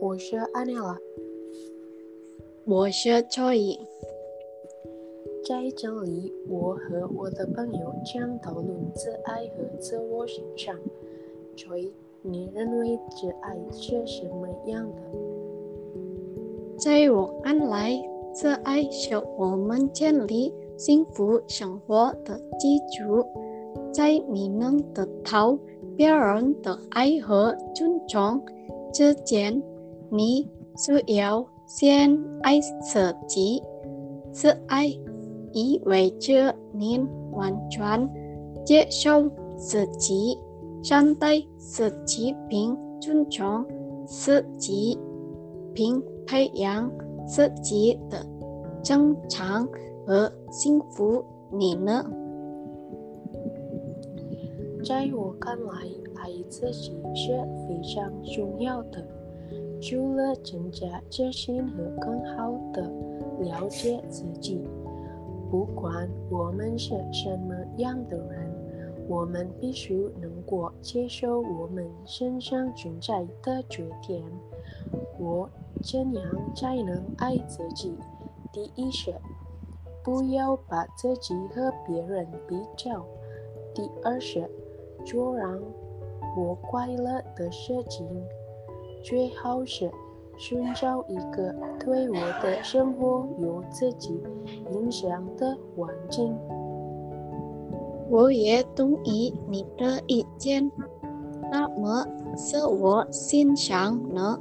我是安妮拉，我是 Joy。在这里，我和我的朋友将讨论自爱和自我欣赏。Joy，你认为自爱是什么样的？在我看来，自爱是我们建立幸福生活的基础。在你能得到别人的爱和尊重之前，你需要先爱自己。自爱意味着你完全接受自己、善待自己并尊重自己，并培养自己的正常和幸福。你呢？在我看来，爱自己是非常重要的。除了增加自信和更好的了解自己，不管我们是什么样的人，我们必须能够接受我们身上存在的缺点。我怎样才能爱自己？第一是不要把自己和别人比较；第二是做让我快乐的事情。最好是寻找一个对我的生活有自己影响的环境。我也同意你的意见。那么，自我欣赏呢？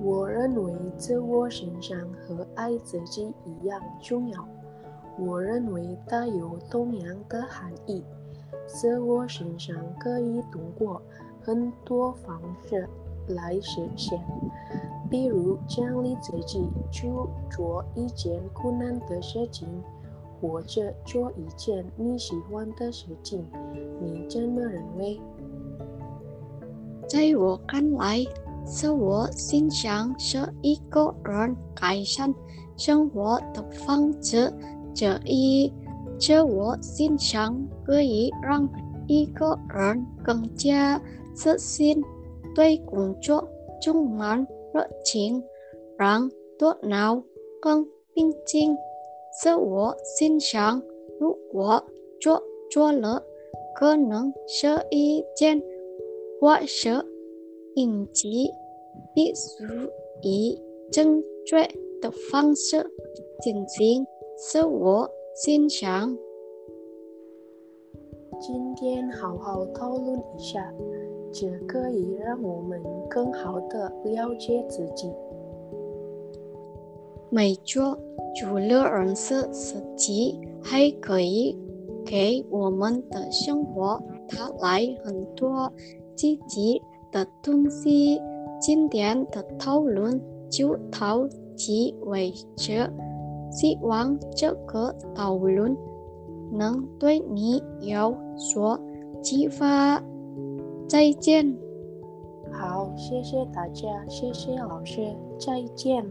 我认为自我欣赏和爱自己一样重要。我认为它有同样的含义。自我身上可以通过。很多方式来实现，比如奖励自己去做一件困难的事情，或者做一件你喜欢的事情。你怎么认为？在我看来，自我欣赏是一个人改善生活的方式。这一自我欣赏可以让一个人更加。自信，对工作充满热情，让头脑更平静。自我欣赏，如果做错了，可能是一件坏事，因此必须以正确的方式进行自我欣赏。今天好好讨论一下。这可以让我们更好的了解自己。没错，除了认识自己，还可以给我们的生活带来很多积极的东西。今天的讨论就到此为止，希望这个讨论能对你有所启发。再见。好，谢谢大家，谢谢老师，再见。